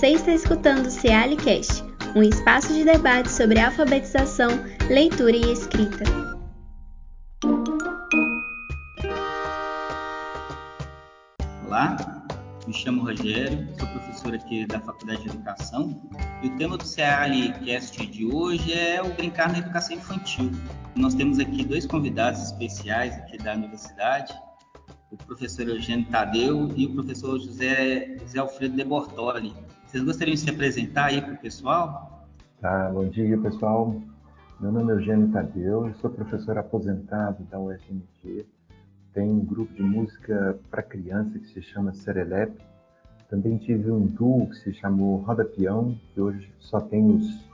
Você está escutando o Cealicast, um espaço de debate sobre alfabetização, leitura e escrita. Olá, me chamo Rogério, sou professor aqui da Faculdade de Educação e o tema do Cealicast de hoje é o brincar na educação infantil. Nós temos aqui dois convidados especiais aqui da universidade, o professor Eugênio Tadeu e o professor José, José Alfredo de Bortoli. Vocês gostariam de se apresentar aí para o pessoal? Tá, bom dia, pessoal. Meu nome é Eugênio Tadeu, eu sou professor aposentado da UFMG. Tenho um grupo de música para criança que se chama Serelep. Também tive um duo que se chamou Roda Peão, que hoje só tem os,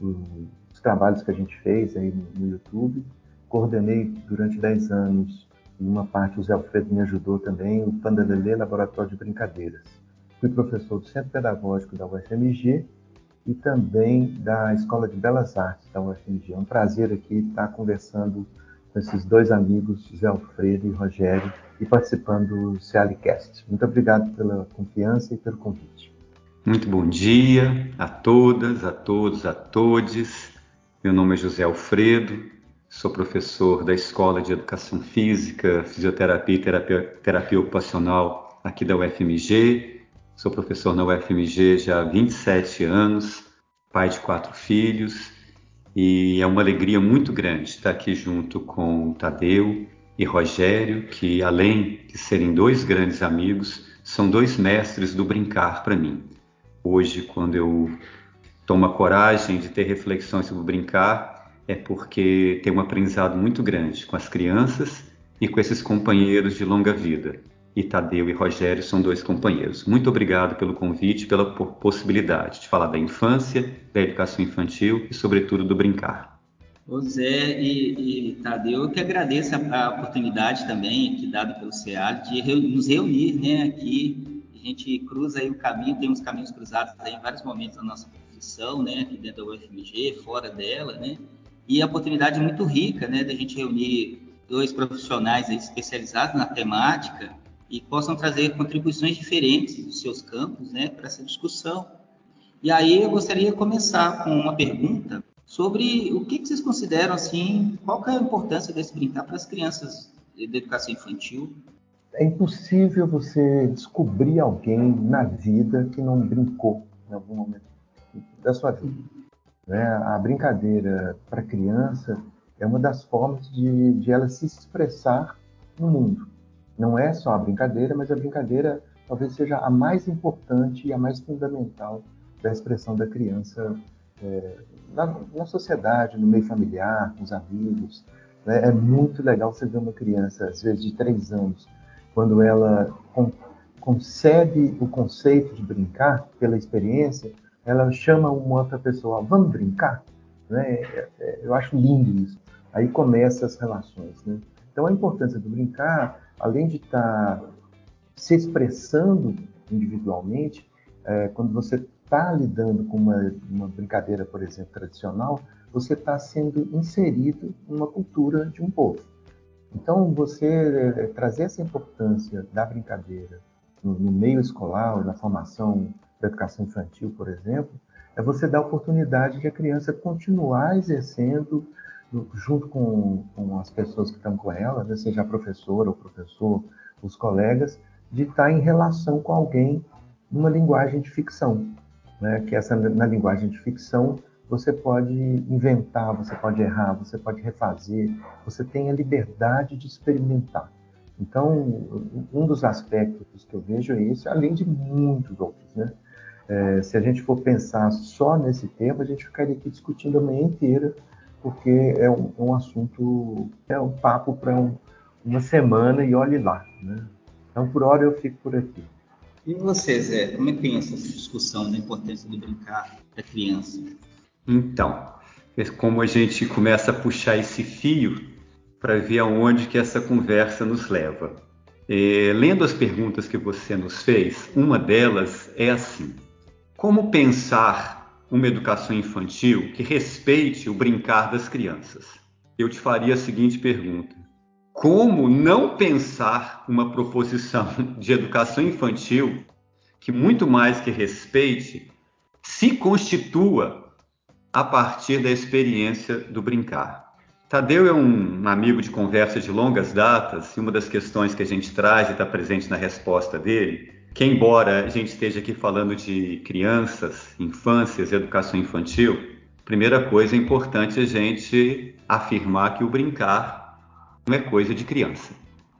os trabalhos que a gente fez aí no, no YouTube. Coordenei durante 10 anos em uma parte o Zé Alfredo me ajudou também, o Pandalelê Laboratório de Brincadeiras. Fui professor do Centro Pedagógico da UFMG e também da Escola de Belas Artes da UFMG. É um prazer aqui estar conversando com esses dois amigos, Zé Alfredo e Rogério, e participando do Cealicast. Muito obrigado pela confiança e pelo convite. Muito bom dia a todas, a todos, a todes. Meu nome é José Alfredo, Sou professor da Escola de Educação Física, Fisioterapia e Terapia, Terapia Ocupacional aqui da UFMG. Sou professor na UFMG já há 27 anos, pai de quatro filhos, e é uma alegria muito grande estar aqui junto com Tadeu e Rogério, que além de serem dois grandes amigos, são dois mestres do brincar para mim. Hoje, quando eu tomo a coragem de ter reflexões sobre brincar, é porque tem um aprendizado muito grande com as crianças e com esses companheiros de longa vida. E Tadeu e Rogério são dois companheiros. Muito obrigado pelo convite, pela possibilidade de falar da infância, da educação infantil e, sobretudo, do brincar. Ô Zé e, e Tadeu, eu que agradeço a, a oportunidade também aqui dada pelo SEAD de nos reunir né, aqui. A gente cruza aí o caminho, tem uns caminhos cruzados aí em vários momentos da nossa profissão, né, aqui dentro da UFMG, fora dela, né? e a oportunidade muito rica, né, da gente reunir dois profissionais especializados na temática e possam trazer contribuições diferentes dos seus campos, né, para essa discussão. E aí eu gostaria de começar com uma pergunta sobre o que, vocês consideram assim, qual é a importância desse brincar para as crianças da educação infantil? É impossível você descobrir alguém na vida que não brincou em algum momento da sua vida. Né? A brincadeira para criança é uma das formas de, de ela se expressar no mundo. Não é só a brincadeira, mas a brincadeira talvez seja a mais importante e a mais fundamental da expressão da criança é, na, na, sociedade, no meio familiar, com os amigos. Né? É muito legal você ver uma criança, às vezes de três anos, quando ela con concebe o conceito de brincar pela experiência, ela chama uma outra pessoa, vamos brincar? Né? É, é, eu acho lindo isso. Aí começam as relações. Né? Então, a importância do brincar, além de estar tá se expressando individualmente, é, quando você está lidando com uma, uma, brincadeira, por exemplo, tradicional, você está sendo inserido numa cultura de um povo. Então, você é, trazer essa importância da brincadeira no, no meio escolar, na formação da educação infantil, por exemplo, é você dar oportunidade de a criança continuar exercendo, junto com, com as pessoas que estão com ela, né, seja a professora ou professor, os colegas, de estar em relação com alguém numa linguagem de ficção. Né, que essa, na linguagem de ficção, você pode inventar, você pode errar, você pode refazer, você tem a liberdade de experimentar. Então, um dos aspectos que eu vejo é esse, além de muitos outros, né? É, se a gente for pensar só nesse tema, a gente ficaria aqui discutindo a manhã inteira, porque é um, um assunto, é um papo para um, uma semana e olhe lá. Né? Então, por hora, eu fico por aqui. E você, Zé, como é que tem essa discussão da importância do brincar para criança? Então, é como a gente começa a puxar esse fio para ver aonde que essa conversa nos leva. É, lendo as perguntas que você nos fez, uma delas é assim: como pensar uma educação infantil que respeite o brincar das crianças? Eu te faria a seguinte pergunta: como não pensar uma proposição de educação infantil que muito mais que respeite, se constitua a partir da experiência do brincar. Tadeu é um amigo de conversa de longas datas e uma das questões que a gente traz e está presente na resposta dele, que embora a gente esteja aqui falando de crianças, infâncias, educação infantil, primeira coisa é importante a gente afirmar que o brincar não é coisa de criança.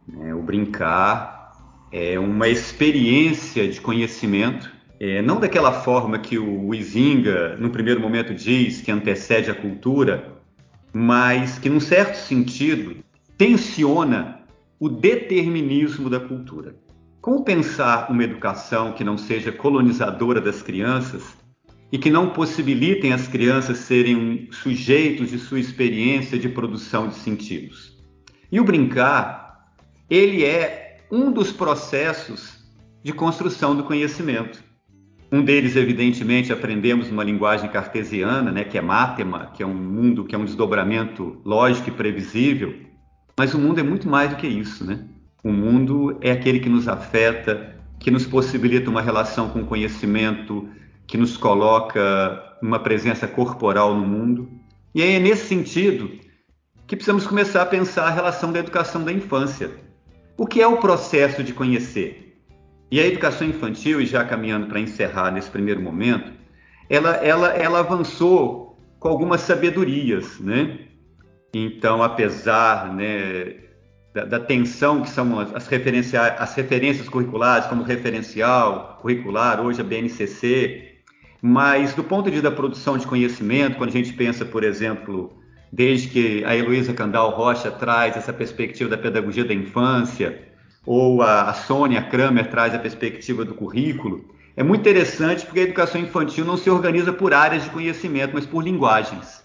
Né? O brincar é uma experiência de conhecimento, é, não daquela forma que o Izinga, no primeiro momento, diz que antecede a cultura, mas que, num certo sentido, tensiona o determinismo da cultura. Como pensar uma educação que não seja colonizadora das crianças e que não possibilitem as crianças serem sujeitos de sua experiência de produção de sentidos? E o brincar, ele é um dos processos de construção do conhecimento. Um deles, evidentemente, aprendemos uma linguagem cartesiana, né, que é mátema, que é um mundo que é um desdobramento lógico e previsível. Mas o mundo é muito mais do que isso, né? O mundo é aquele que nos afeta, que nos possibilita uma relação com conhecimento, que nos coloca uma presença corporal no mundo. E é nesse sentido que precisamos começar a pensar a relação da educação da infância. O que é o processo de conhecer? E a educação infantil, e já caminhando para encerrar nesse primeiro momento, ela, ela, ela avançou com algumas sabedorias, né? Então, apesar né, da, da, tensão que são as, as, as referências curriculares, como referencial curricular, hoje a BNCC, mas do ponto de vista da produção de conhecimento, quando a gente pensa, por exemplo, desde que a Heloísa Candal Rocha traz essa perspectiva da pedagogia da infância, ou a, a Sônia Kramer traz a perspectiva do currículo, é muito interessante porque a educação infantil não se organiza por áreas de conhecimento, mas por linguagens.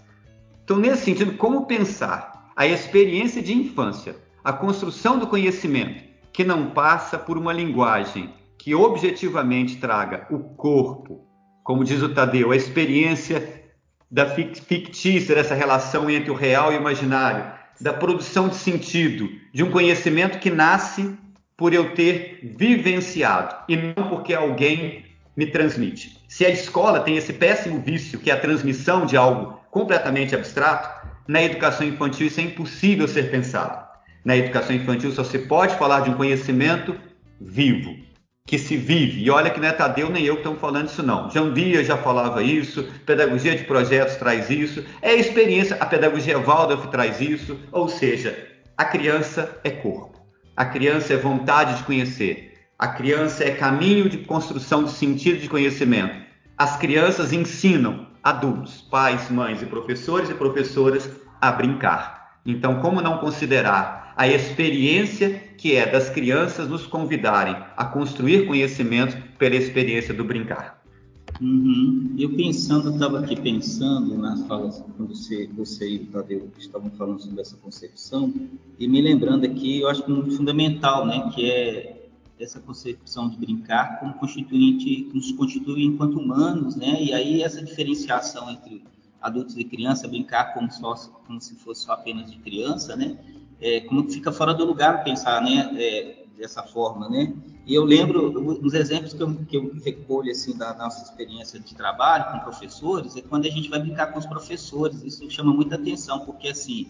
Então, nesse sentido, como pensar a experiência de infância, a construção do conhecimento, que não passa por uma linguagem que objetivamente traga o corpo, como diz o Tadeu, a experiência da fictícia, dessa relação entre o real e o imaginário, da produção de sentido, de um conhecimento que nasce por eu ter vivenciado e não porque alguém me transmite. Se a escola tem esse péssimo vício, que é a transmissão de algo completamente abstrato, na educação infantil isso é impossível ser pensado. Na educação infantil só se pode falar de um conhecimento vivo, que se vive. E olha que não é Tadeu nem eu que estamos falando isso não. João Dias já falava isso, pedagogia de projetos traz isso, é experiência, a pedagogia Waldorf traz isso, ou seja, a criança é corpo. A criança é vontade de conhecer. A criança é caminho de construção de sentido de conhecimento. As crianças ensinam adultos, pais, mães e professores e professoras a brincar. Então, como não considerar a experiência que é das crianças nos convidarem a construir conhecimento pela experiência do brincar? Uhum. Eu pensando, estava aqui pensando nas falas, quando você, você e o Tadeu estavam falando sobre essa concepção, e me lembrando aqui, eu acho que um fundamental, né, que é essa concepção de brincar como constituinte, nos constitui enquanto humanos, né, e aí essa diferenciação entre adultos e criança, brincar como, só, como se fosse só apenas de criança, né, é, como que fica fora do lugar pensar, né, é, dessa forma, né, e eu lembro, os exemplos que eu, que eu recolho assim, da nossa experiência de trabalho com professores, é quando a gente vai brincar com os professores. Isso chama muita atenção, porque assim,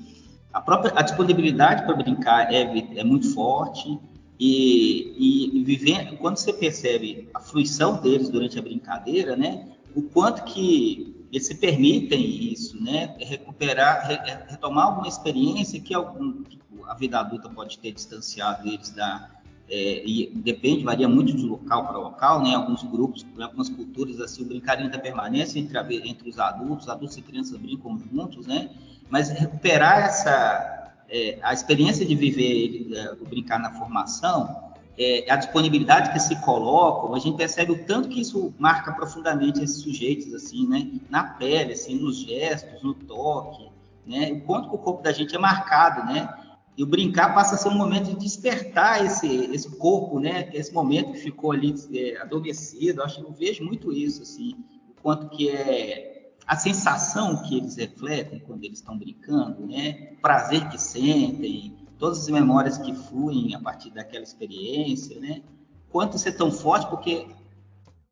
a própria a disponibilidade para brincar é, é muito forte, e, e viver, quando você percebe a fruição deles durante a brincadeira, né, o quanto que eles se permitem isso, né, recuperar, retomar alguma experiência que algum, a vida adulta pode ter distanciado eles da é, e depende, varia muito de local para local, né? Alguns grupos, algumas culturas, assim, o brincar ainda permanece entre, a, entre os adultos, adultos e crianças brincam juntos, né? Mas recuperar essa, é, a experiência de viver é, o brincar na formação, é, a disponibilidade que se colocam, a gente percebe o tanto que isso marca profundamente esses sujeitos, assim, né? Na pele, assim, nos gestos, no toque, né? O quanto que o corpo da gente é marcado, né? E o brincar passa a ser um momento de despertar esse, esse corpo, né? Esse momento que ficou ali é, adormecido. Acho que eu vejo muito isso, assim, o quanto que é a sensação que eles refletem quando eles estão brincando, né? O prazer que sentem, todas as memórias que fluem a partir daquela experiência, né? Quanto ser tão forte, porque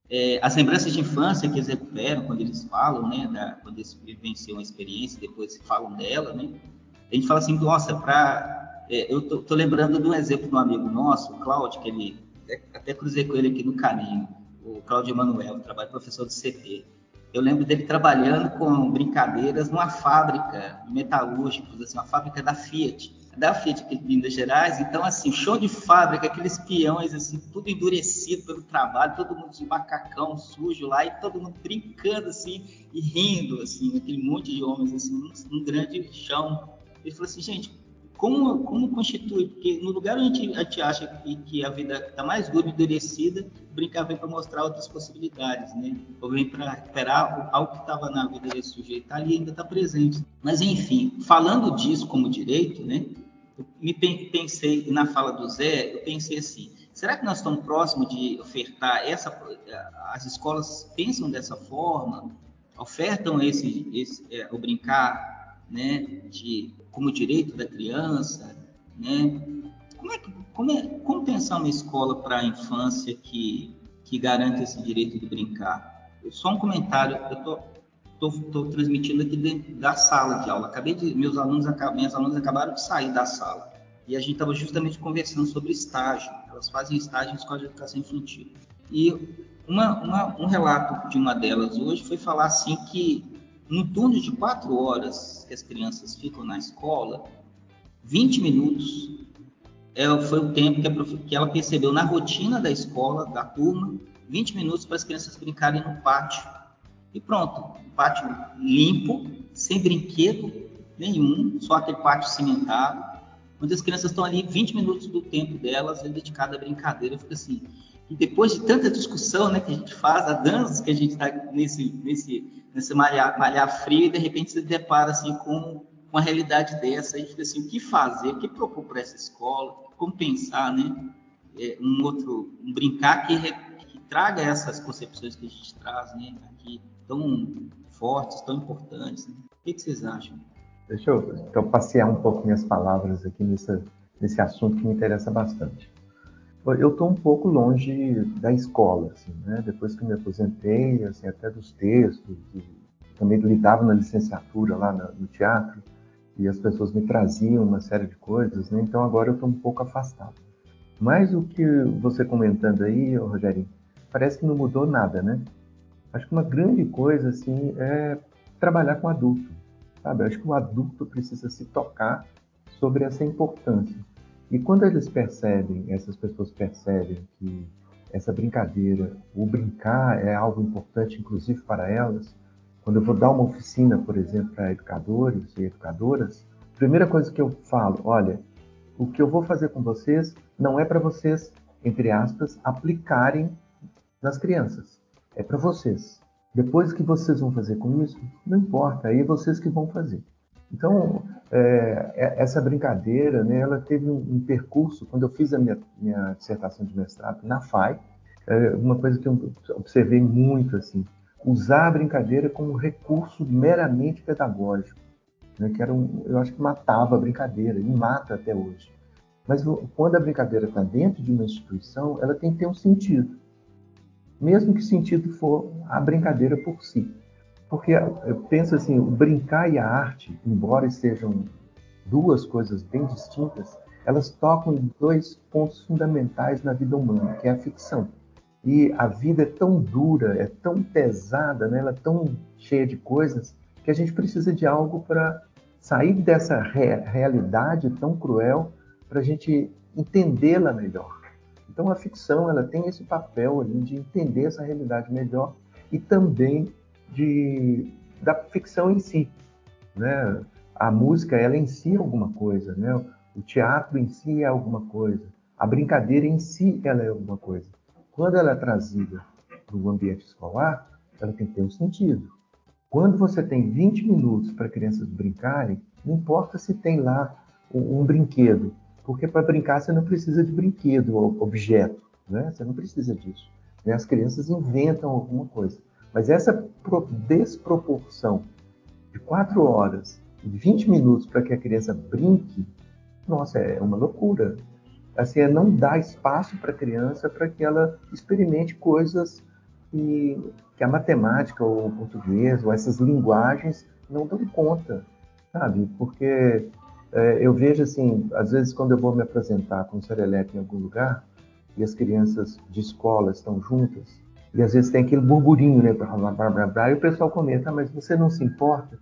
é, as lembranças de infância que eles recuperam quando eles falam, né, da, quando eles vivenciam uma experiência, depois falam dela, né, a gente fala assim, nossa, para é, eu tô, tô, lembrando de um exemplo de um amigo nosso, o Cláudio, que ele até, até cruzei com ele aqui no caminho, o Cláudio Emanuel, trabalha professor do CT. Eu lembro dele trabalhando com brincadeiras numa fábrica de metalúrgicos, assim, uma fábrica da Fiat da Fiat de Minas Gerais. Então, assim, show de fábrica, aqueles peões, assim, tudo endurecido pelo trabalho, todo mundo de macacão sujo lá e todo mundo brincando, assim, e rindo, assim, aquele monte de homens, assim, num, num grande chão. Ele falou assim, gente, como, como constitui? Porque no lugar onde a gente acha que, que a vida está mais dura e endurecida, brincar vem para mostrar outras possibilidades, né? Ou vem para recuperar algo que estava na vida desse sujeito, ali ainda está presente. Mas, enfim, falando disso como direito, né? Me pensei na fala do Zé, eu pensei assim, será que nós estamos próximos de ofertar essa, as escolas pensam dessa forma, ofertam esse, esse é, o brincar, né, de como direito da criança, né? Como é que como, é, como pensar uma escola para a infância que que garante esse direito de brincar? Só um comentário, eu tô estou transmitindo aqui dentro da sala de aula. Acabei de, meus alunos, minhas alunas acabaram de sair da sala e a gente estava justamente conversando sobre estágio. Elas fazem estágio em escola de educação infantil. E uma, uma, um relato de uma delas hoje foi falar assim que no turno de quatro horas que as crianças ficam na escola, 20 minutos é, foi o tempo que, a, que ela percebeu na rotina da escola, da turma, 20 minutos para as crianças brincarem no pátio e pronto, pátio limpo, sem brinquedo nenhum, só aquele pátio cimentado, onde as crianças estão ali 20 minutos do tempo delas é dedicado à brincadeira. Fica assim. E depois de tanta discussão né, que a gente faz, a dança que a gente está nesse, nesse, nesse malhar, malhar frio, e de repente se depara assim, com uma realidade dessa, a gente fica assim, o que fazer, o que propor para essa escola, como pensar, né? É, um outro, um brincar que traga essas concepções que a gente traz, né? Aqui, tão fortes, tão importantes. Né? O que, que, vocês acham? Deixa eu então, passear um pouco minhas palavras aqui nesse, nesse assunto que me interessa bastante. Eu estou um pouco longe da escola, assim, né? Depois que me aposentei, assim, até dos textos, também lidava na licenciatura lá no teatro e as pessoas me traziam uma série de coisas, né? Então agora eu estou um pouco afastado. Mas o que você comentando aí, Rogério, parece que não mudou nada, né? Acho que uma grande coisa assim é trabalhar com adulto, sabe? Acho que o adulto precisa se tocar sobre essa importância. E quando eles percebem, essas pessoas percebem que essa brincadeira, o brincar é algo importante, inclusive para elas. Quando eu vou dar uma oficina, por exemplo, para educadores e educadoras, a primeira coisa que eu falo, olha, o que eu vou fazer com vocês não é para vocês, entre aspas, aplicarem nas crianças é para vocês. Depois que vocês vão fazer com isso, não importa, aí é vocês que vão fazer. Então, é, é, essa brincadeira, né, ela teve um, um, percurso, quando eu fiz a minha, minha dissertação de mestrado na FAI, é uma coisa que eu observei muito, assim, usar a brincadeira como recurso meramente pedagógico, né, que era um, eu acho que matava a brincadeira, e mata até hoje. Mas quando a brincadeira está dentro de uma instituição, ela tem que ter um sentido mesmo que sentido for a brincadeira por si. Porque eu penso assim, o brincar e a arte, embora sejam duas coisas bem distintas, elas tocam dois pontos fundamentais na vida humana, que é a ficção. E a vida é tão dura, é tão pesada, né? ela é tão cheia de coisas, que a gente precisa de algo para sair dessa re realidade tão cruel, para a gente entendê-la melhor. Então a ficção ela tem esse papel ali de entender essa realidade melhor e também de da ficção em si, né? A música ela em si é alguma coisa, né? O teatro em si é alguma coisa, a brincadeira em si ela é alguma coisa. Quando ela é trazida para o ambiente escolar, ela tem que ter um sentido. Quando você tem 20 minutos para crianças brincarem, não importa se tem lá um, um brinquedo, porque para brincar você não precisa de brinquedo objeto, né? Você não precisa disso. Né? As crianças inventam alguma coisa. Mas essa desproporção de quatro horas e 20 minutos para que a criança brinque, nossa, é uma loucura. Assim, é não dar espaço para a criança para que ela experimente coisas que, que a matemática ou o português ou essas linguagens não dão conta, sabe? Porque é, eu vejo assim, às vezes quando eu vou me apresentar com o Serelepe em algum lugar e as crianças de escola estão juntas e às vezes tem aquele burburinho, né, blá, blá, blá, blá, e o pessoal comenta, ah, mas você não se importa?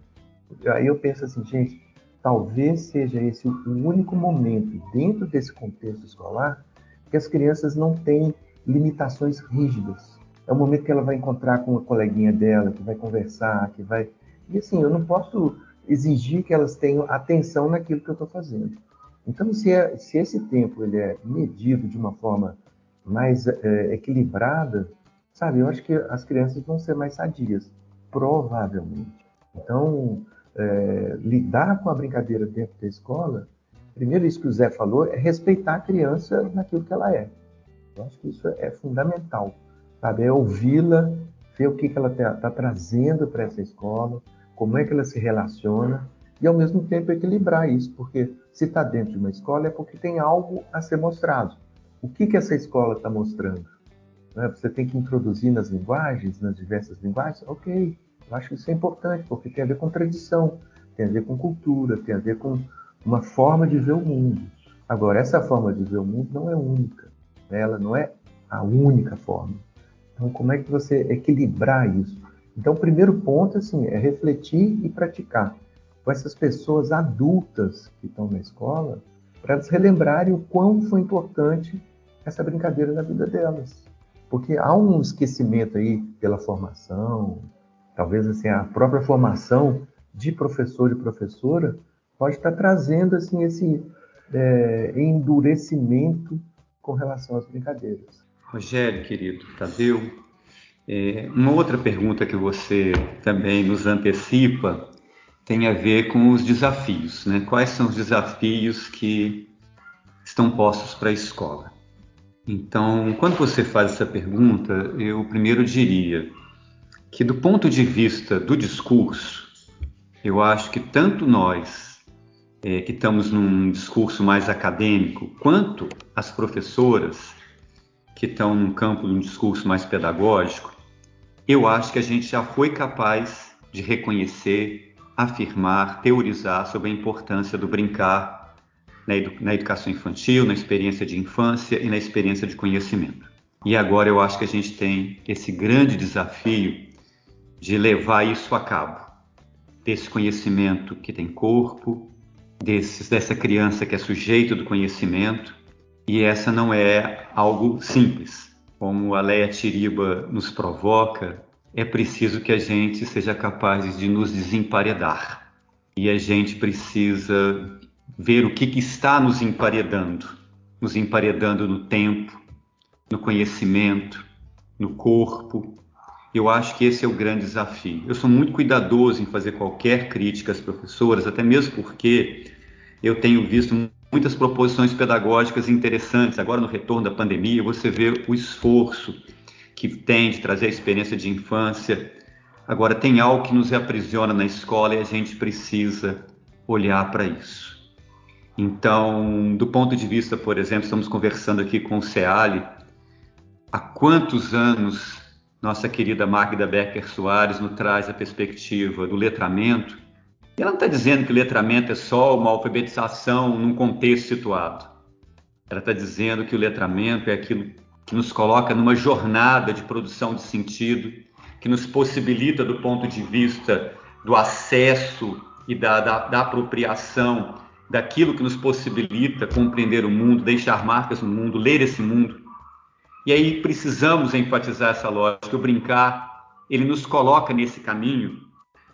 Aí eu penso assim, gente, talvez seja esse o único momento dentro desse contexto escolar que as crianças não têm limitações rígidas. É o momento que ela vai encontrar com uma coleguinha dela, que vai conversar, que vai. E assim, eu não posso exigir que elas tenham atenção naquilo que eu estou fazendo. Então, se, é, se, esse tempo ele é medido de uma forma mais é, equilibrada, sabe, eu acho que as crianças vão ser mais sadias, provavelmente. Então, é, lidar com a brincadeira dentro da escola, primeiro isso que o Zé falou, é respeitar a criança naquilo que ela é. Eu acho que isso é fundamental, sabe? É ouvi-la, ver o que, que ela está tá trazendo para essa escola, como é que ela se relaciona e ao mesmo tempo equilibrar isso, porque se está dentro de uma escola é porque tem algo a ser mostrado. O que, que essa escola está mostrando? Né? Você tem que introduzir nas linguagens, nas diversas linguagens? Ok, eu acho que isso é importante, porque tem a ver com tradição, tem a ver com cultura, tem a ver com uma forma de ver o mundo. Agora, essa forma de ver o mundo não é única, né? ela não é a única forma. Então, como é que você equilibrar isso? Então, o primeiro ponto assim, é refletir e praticar com essas pessoas adultas que estão na escola, para elas relembrarem o quão foi importante essa brincadeira na vida delas. Porque há um esquecimento aí pela formação, talvez assim a própria formação de professor e professora pode estar trazendo assim esse é, endurecimento com relação às brincadeiras. Rogério, querido, Tadeu, uma outra pergunta que você também nos antecipa tem a ver com os desafios, né? Quais são os desafios que estão postos para a escola? Então, quando você faz essa pergunta, eu primeiro diria que do ponto de vista do discurso, eu acho que tanto nós é, que estamos num discurso mais acadêmico, quanto as professoras que estão num campo de um discurso mais pedagógico, eu acho que a gente já foi capaz de reconhecer, afirmar, teorizar sobre a importância do brincar na, edu na educação infantil, na experiência de infância e na experiência de conhecimento. E agora eu acho que a gente tem esse grande desafio de levar isso a cabo, desse conhecimento que tem corpo, dessa criança que é sujeito do conhecimento, e essa não é algo simples. Como a Leia Tiriba nos provoca, é preciso que a gente seja capaz de nos desemparedar. E a gente precisa ver o que, que está nos emparedando nos emparedando no tempo, no conhecimento, no corpo, eu acho que esse é o grande desafio. Eu sou muito cuidadoso em fazer qualquer crítica às professoras, até mesmo porque eu tenho visto muitas proposições pedagógicas interessantes. Agora, no retorno da pandemia, você vê o esforço que tem de trazer a experiência de infância. Agora, tem algo que nos aprisiona na escola e a gente precisa olhar para isso. Então, do ponto de vista, por exemplo, estamos conversando aqui com o CEALI, há quantos anos nossa querida Magda Becker Soares nos traz a perspectiva do letramento. Ela não está dizendo que o letramento é só uma alfabetização num contexto situado. Ela está dizendo que o letramento é aquilo que nos coloca numa jornada de produção de sentido, que nos possibilita, do ponto de vista do acesso e da, da, da apropriação daquilo que nos possibilita compreender o mundo, deixar marcas no mundo, ler esse mundo, e aí precisamos enfatizar essa lógica. O brincar, ele nos coloca nesse caminho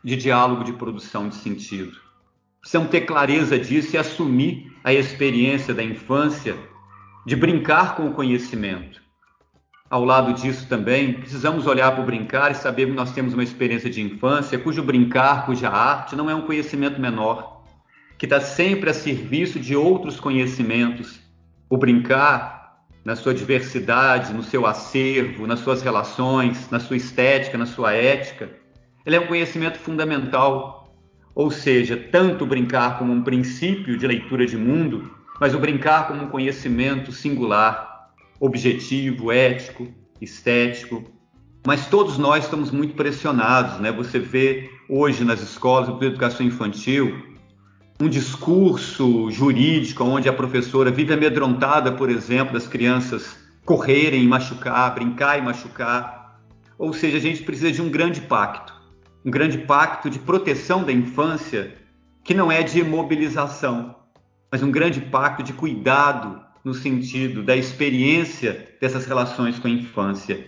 de diálogo de produção de sentido. Precisamos ter clareza disso e assumir a experiência da infância de brincar com o conhecimento. Ao lado disso também, precisamos olhar para o brincar e saber que nós temos uma experiência de infância cujo brincar, cuja arte não é um conhecimento menor, que está sempre a serviço de outros conhecimentos. O brincar na sua diversidade, no seu acervo, nas suas relações, na sua estética, na sua ética. Ele é um conhecimento fundamental, ou seja, tanto brincar como um princípio de leitura de mundo, mas o brincar como um conhecimento singular, objetivo, ético, estético. mas todos nós estamos muito pressionados, né? Você vê hoje nas escolas de educação infantil um discurso jurídico onde a professora vive amedrontada, por exemplo, das crianças correrem e machucar, brincar e machucar. Ou seja, a gente precisa de um grande pacto, um grande pacto de proteção da infância, que não é de imobilização, mas um grande pacto de cuidado no sentido da experiência dessas relações com a infância.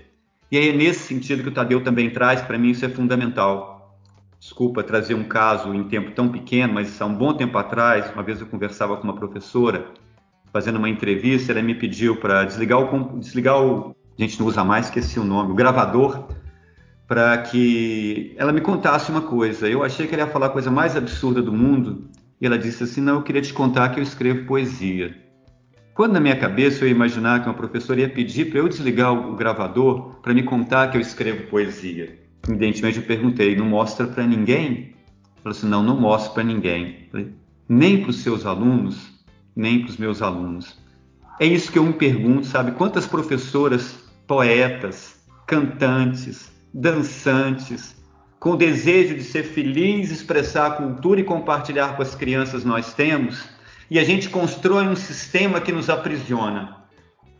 E aí é nesse sentido que o Tadeu também traz, para mim isso é fundamental. Desculpa trazer um caso em tempo tão pequeno, mas há um bom tempo atrás, uma vez eu conversava com uma professora, fazendo uma entrevista, ela me pediu para desligar o, desligar o, a gente não usa mais, esqueci o nome, o gravador, para que ela me contasse uma coisa. Eu achei que ela ia falar a coisa mais absurda do mundo, e ela disse assim: Não, eu queria te contar que eu escrevo poesia. Quando na minha cabeça eu ia imaginar que uma professora ia pedir para eu desligar o gravador para me contar que eu escrevo poesia. Evidentemente eu perguntei, não mostra para ninguém? Falou assim, não, não mostro para ninguém. Falei, nem para os seus alunos, nem para os meus alunos. É isso que eu me pergunto, sabe? Quantas professoras, poetas, cantantes, dançantes, com desejo de ser feliz, expressar a cultura e compartilhar com as crianças nós temos, e a gente constrói um sistema que nos aprisiona,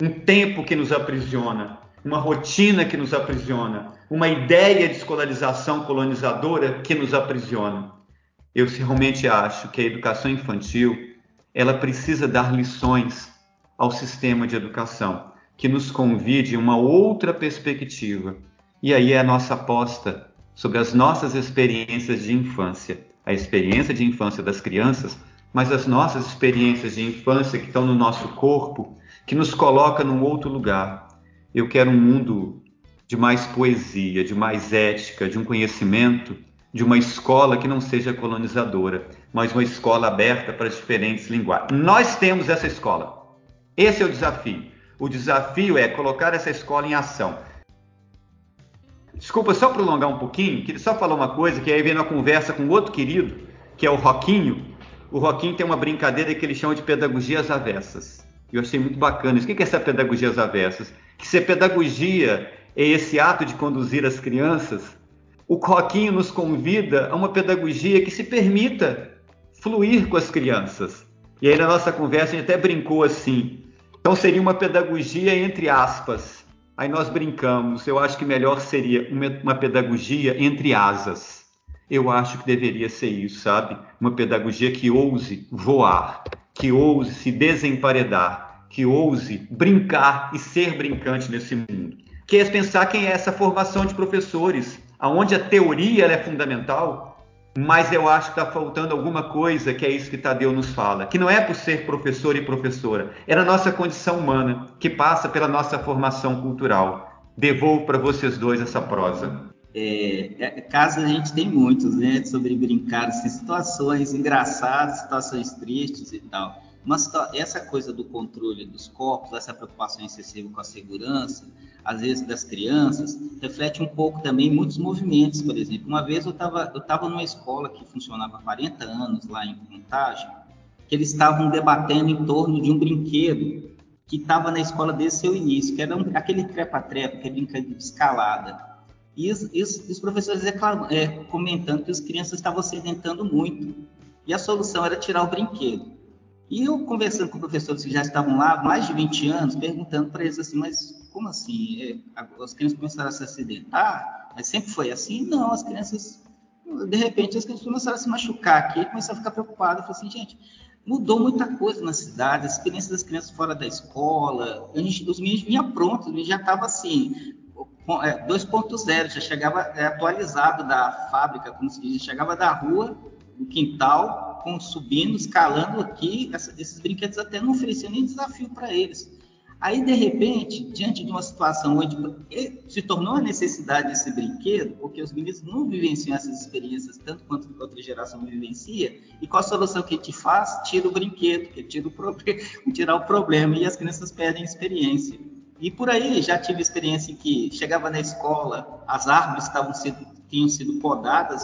um tempo que nos aprisiona, uma rotina que nos aprisiona, uma ideia de escolarização colonizadora que nos aprisiona. Eu realmente acho que a educação infantil ela precisa dar lições ao sistema de educação que nos convide uma outra perspectiva. E aí é a nossa aposta sobre as nossas experiências de infância, a experiência de infância das crianças mas as nossas experiências de infância que estão no nosso corpo, que nos coloca num outro lugar. Eu quero um mundo de mais poesia, de mais ética, de um conhecimento, de uma escola que não seja colonizadora, mas uma escola aberta para diferentes linguagens. Nós temos essa escola. Esse é o desafio. O desafio é colocar essa escola em ação. Desculpa, só prolongar um pouquinho, queria só falar uma coisa, que aí vem uma conversa com outro querido, que é o Roquinho, o Roquinho tem uma brincadeira que ele chama de pedagogias avessas. Eu achei muito bacana isso. O que é essa pedagogias avessas? Que se a pedagogia é esse ato de conduzir as crianças, o Roquinho nos convida a uma pedagogia que se permita fluir com as crianças. E aí na nossa conversa a gente até brincou assim. Então seria uma pedagogia entre aspas. Aí nós brincamos. Eu acho que melhor seria uma, pedagogia entre asas. Eu acho que deveria ser isso, sabe? Uma pedagogia que ouse voar, que ouse se desemparedar, que ouse brincar e ser brincante nesse mundo. Que é pensar quem é essa formação de professores, aonde a teoria é fundamental, mas eu acho que está faltando alguma coisa que é isso que Tadeu nos fala, que não é por ser professor e professora, é na nossa condição humana, que passa pela nossa formação cultural. Devolvo para vocês dois essa prosa. É, é, casos a gente tem muitos, né? Sobre brincar, assim, situações engraçadas, situações tristes e tal. Mas essa coisa do controle dos corpos, essa preocupação excessiva com a segurança, às vezes das crianças, reflete um pouco também muitos movimentos, por exemplo. Uma vez eu estava eu tava numa escola que funcionava há 40 anos lá em Contagem, que eles estavam debatendo em torno de um brinquedo que estava na escola desde seu início, que era um, aquele trepa-trepa, aquele brinquedo de escalada. E os, e os, os professores reclamam, é, comentando que as crianças estavam sedentando muito. E a solução era tirar o brinquedo. E eu conversando com professores que já estavam lá há mais de 20 anos, perguntando para eles assim, mas como assim? É, as crianças começaram a se acidentar? Mas sempre foi assim? Não, as crianças, de repente, as crianças começaram a se machucar aqui, começaram a ficar preocupadas. Eu falei assim, gente, mudou muita coisa na cidade, as experiência das crianças fora da escola, gente, os meninos vinham prontos, eles já estavam assim, 2.0, é, já chegava é, atualizado da fábrica, como se diz, chegava da rua, do quintal, com, subindo, escalando aqui, essa, esses brinquedos até não ofereciam nem desafio para eles. Aí, de repente, diante de uma situação onde se tornou a necessidade desse brinquedo, porque os meninos não vivenciam essas experiências tanto quanto a outra geração vivencia, e qual a solução que a gente faz? Tira o brinquedo, que tira o, tirar o problema, e as crianças perdem experiência. E por aí já tive experiência em que chegava na escola, as árvores estavam sendo, tinham sido podadas,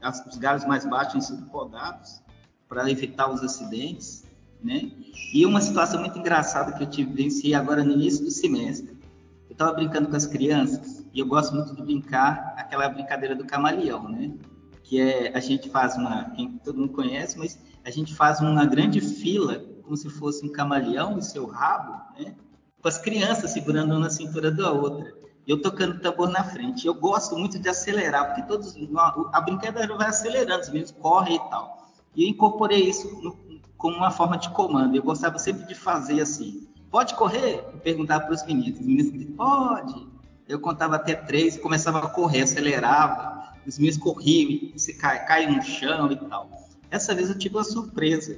as, os galhos mais baixos tinham sido podados para evitar os acidentes, né? E uma situação muito engraçada que eu tive vivenciei agora no início do semestre. Eu estava brincando com as crianças e eu gosto muito de brincar aquela brincadeira do camaleão, né? Que é a gente faz uma, quem todo mundo conhece, mas a gente faz uma grande fila, como se fosse um camaleão e seu rabo, né? Com as crianças segurando uma na cintura da outra. E eu tocando tambor na frente. Eu gosto muito de acelerar, porque todos a brincadeira vai acelerando, os meninos correm e tal. E incorporei isso no, como uma forma de comando. Eu gostava sempre de fazer assim. Pode correr? Eu perguntava para os meninos. Os meninos diziam, pode. Eu contava até três começava a correr, acelerava. Os meninos corriam, se cai, caem no chão e tal. Essa vez eu tive uma surpresa.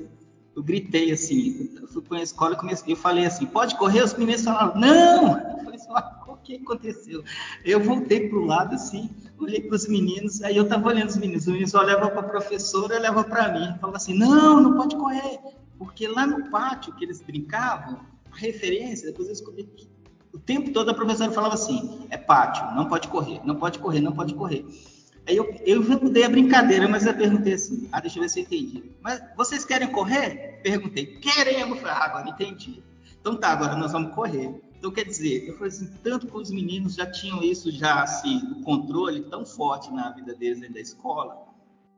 Eu gritei assim, eu fui para a escola e comecei, eu falei assim, pode correr? Os meninos falaram, não! Eu falei assim, o que aconteceu? Eu voltei para o lado assim, olhei para os meninos, aí eu estava olhando os meninos, os meninos olhavam para a professora, olhavam para mim, falavam assim, não, não pode correr, porque lá no pátio que eles brincavam, a referência, depois eu descobri que o tempo todo a professora falava assim, é pátio, não pode correr, não pode correr, não pode correr. Aí eu, eu mudei a brincadeira, mas eu perguntei assim, ah, deixa eu ver se eu entendi. Mas vocês querem correr? Perguntei, queremos. Ah, agora entendi. Então tá, agora nós vamos correr. Então quer dizer, eu falei assim, tanto que os meninos já tinham isso já assim, o controle tão forte na vida deles dentro da escola,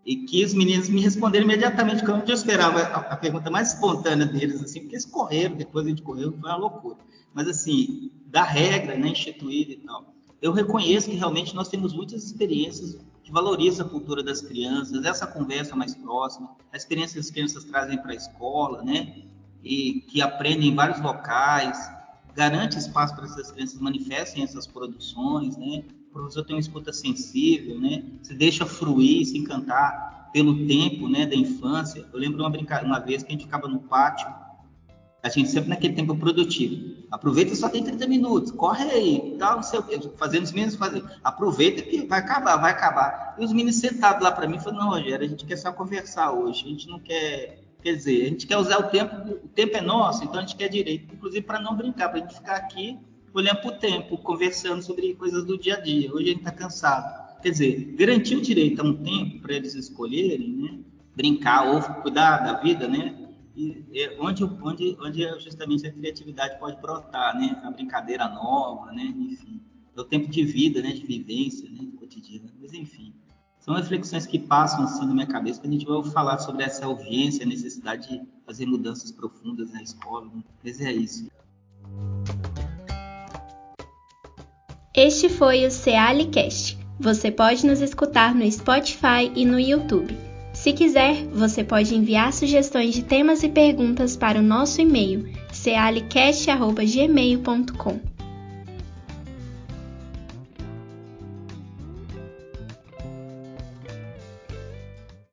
e que os meninos me responderam imediatamente, como eu esperava a, a, pergunta mais espontânea deles, assim, porque eles correram, depois a gente correu, foi uma loucura. Mas assim, da regra, né, instituída e tal. Eu reconheço que realmente nós temos muitas experiências que valorizam a cultura das crianças, essa conversa mais próxima, a experiência que as crianças trazem para a escola, né? E que aprendem em vários locais, garante espaço para essas crianças manifestem essas produções, né? O professor tem uma escuta sensível, né? Se deixa fruir, se encantar pelo tempo, né, da infância. Eu lembro uma brincadeira, uma vez que a gente ficava no pátio a gente sempre naquele tempo produtivo. Aproveita, só tem 30 minutos, corre aí, tal, não sei o quê, fazendo os meninos fazer. Aproveita que vai acabar, vai acabar. E os meninos sentados lá para mim falaram, não, Rogério, a gente quer só conversar hoje, a gente não quer, quer dizer, a gente quer usar o tempo, o tempo é nosso, então a gente quer direito, inclusive para não brincar, para a gente ficar aqui olhando para o tempo, conversando sobre coisas do dia a dia. Hoje a gente está cansado. Quer dizer, garantir o direito a um tempo para eles escolherem, né? Brincar ou cuidar da vida, né? e, é, onde, onde, onde justamente a criatividade pode brotar, né? A brincadeira nova, né? Enfim, é o tempo de vida, né? De vivência, né? Cotidiana. Mas, enfim, são reflexões que passam assim na minha cabeça que a gente vai falar sobre essa urgência, a necessidade de fazer mudanças profundas na escola. Né? Mas é isso. Este foi o Cealicast. Você pode nos escutar no Spotify e no YouTube. Se quiser, você pode enviar sugestões de temas e perguntas para o nosso e-mail cealicast.gmail.com.